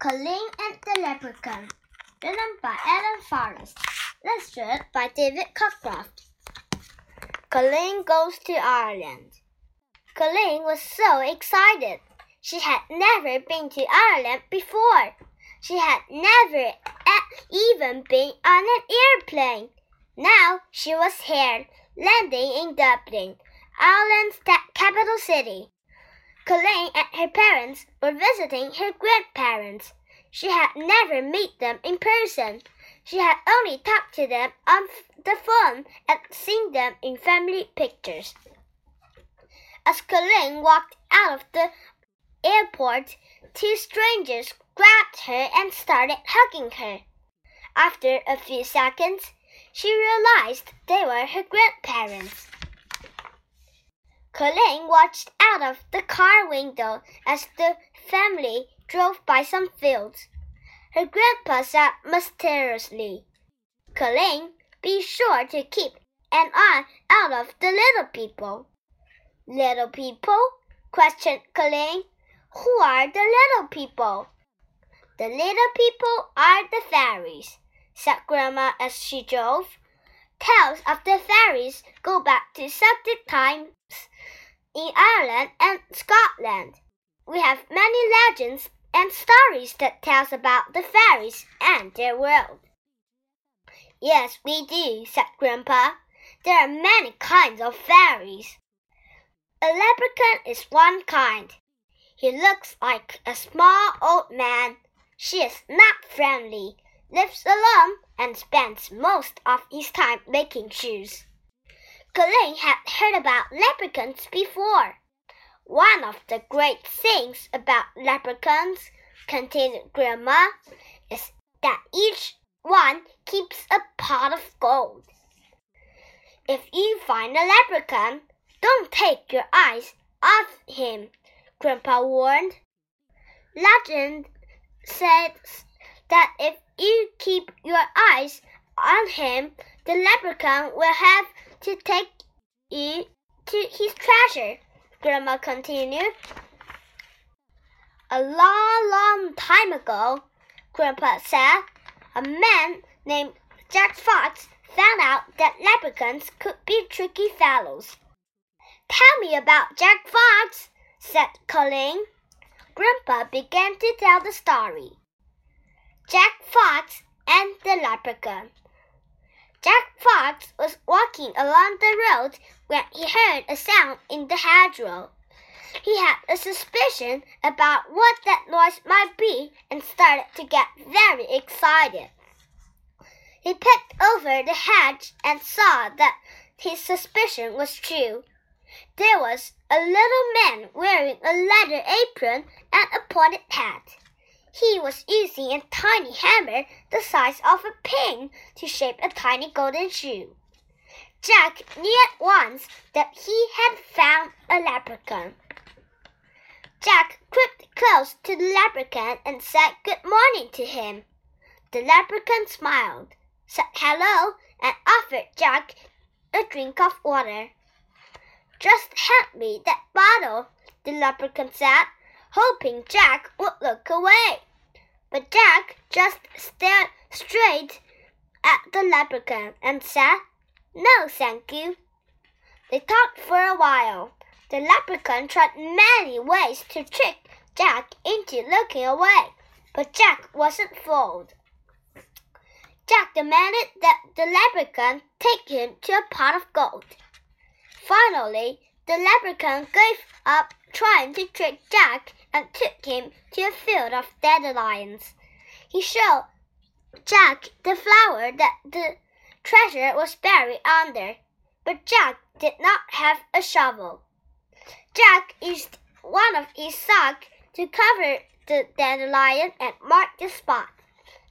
Colleen and the Leprechaun, written by Alan Forrest, illustrated by David Cockcroft. Colleen goes to Ireland. Colleen was so excited. She had never been to Ireland before. She had never even been on an airplane. Now she was here, landing in Dublin, Ireland's capital city. Colleen and her parents were visiting her grandparents. She had never met them in person. She had only talked to them on the phone and seen them in family pictures. As Colleen walked out of the airport, two strangers grabbed her and started hugging her. After a few seconds, she realized they were her grandparents. Colleen watched out of the car window as the family drove by some fields. Her grandpa said mysteriously, Colleen, be sure to keep an eye out of the little people. Little people? questioned Colleen. Who are the little people? The little people are the fairies, said Grandma as she drove. Tales of the fairies go back to Celtic times in Ireland and Scotland. We have many legends and stories that tells about the fairies and their world. Yes, we do, said Grandpa. There are many kinds of fairies. A leprechaun is one kind. He looks like a small old man. She is not friendly, lives alone, and spends most of his time making shoes. Colleen had heard about leprechauns before. One of the great things about leprechauns, continued Grandma, is that each one keeps a pot of gold. If you find a leprechaun, don't take your eyes off him, Grandpa warned. Legend says that if you keep your eyes on him, the leprechaun will have to take you to his treasure, Grandma continued. A long, long time ago, Grandpa said, a man named Jack Fox found out that leprechauns could be tricky fellows. Tell me about Jack Fox, said Colleen. Grandpa began to tell the story. Jack Fox and the Leprechaun. Jack Fox was walking along the road when he heard a sound in the hedgerow. He had a suspicion about what that noise might be and started to get very excited. He peeked over the hedge and saw that his suspicion was true. There was a little man wearing a leather apron and a pointed hat. He was using a tiny hammer the size of a pin to shape a tiny golden shoe. Jack knew at once that he had found a leprechaun. Jack crept close to the leprechaun and said good morning to him. The leprechaun smiled, said hello, and offered Jack a drink of water. Just hand me that bottle, the leprechaun said, hoping Jack would look away. But Jack just stared straight at the leprechaun and said, No, thank you. They talked for a while. The leprechaun tried many ways to trick Jack into looking away, but Jack wasn't fooled. Jack demanded that the leprechaun take him to a pot of gold. Finally, the leprechaun gave up trying to trick Jack and took him to a field of dandelions. He showed Jack the flower that the treasure was buried under, but Jack did not have a shovel. Jack used one of his socks to cover the dandelion and mark the spot.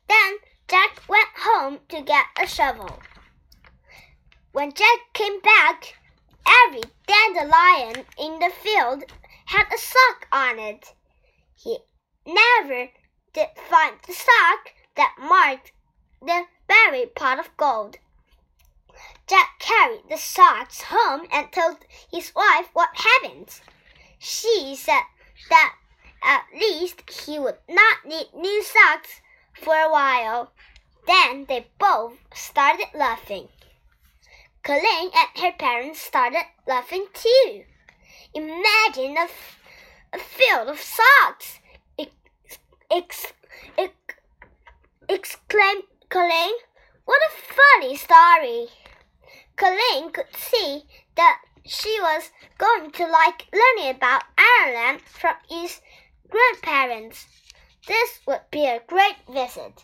Then Jack went home to get a shovel. When Jack came back, every dandelion in the field had a sock it. He never did find the sock that marked the buried pot of gold. Jack carried the socks home and told his wife what happened. She said that At least he would not need new socks for a while. Then they both started laughing. Colleen and her parents started laughing too. Imagine a, a field of socks! Ex, ex, exclaimed Colleen. What a funny story! Colleen could see that she was going to like learning about Ireland from his grandparents. This would be a great visit.